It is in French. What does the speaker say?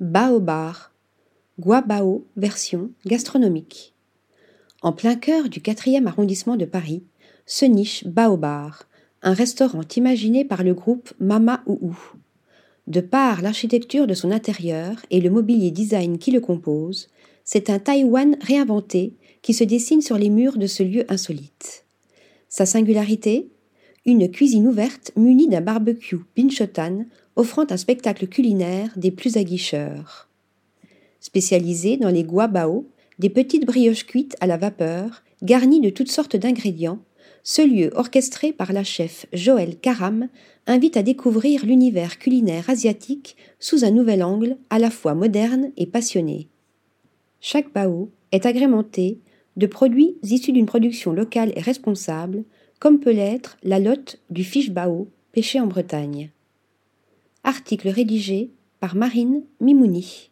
Baobar, Guabao version gastronomique. En plein cœur du quatrième arrondissement de Paris, se niche Baobar, un restaurant imaginé par le groupe Mama Ouhou. De par l'architecture de son intérieur et le mobilier design qui le compose, c'est un Taïwan réinventé qui se dessine sur les murs de ce lieu insolite. Sa singularité Une cuisine ouverte munie d'un barbecue Binchotan offrant un spectacle culinaire des plus aguicheurs. Spécialisé dans les guabao, des petites brioches cuites à la vapeur, garnies de toutes sortes d'ingrédients, ce lieu orchestré par la chef Joël Karam invite à découvrir l'univers culinaire asiatique sous un nouvel angle à la fois moderne et passionné. Chaque bao est agrémenté de produits issus d'une production locale et responsable, comme peut l'être la lotte du fiche bao pêché en Bretagne. Article rédigé par Marine Mimouni.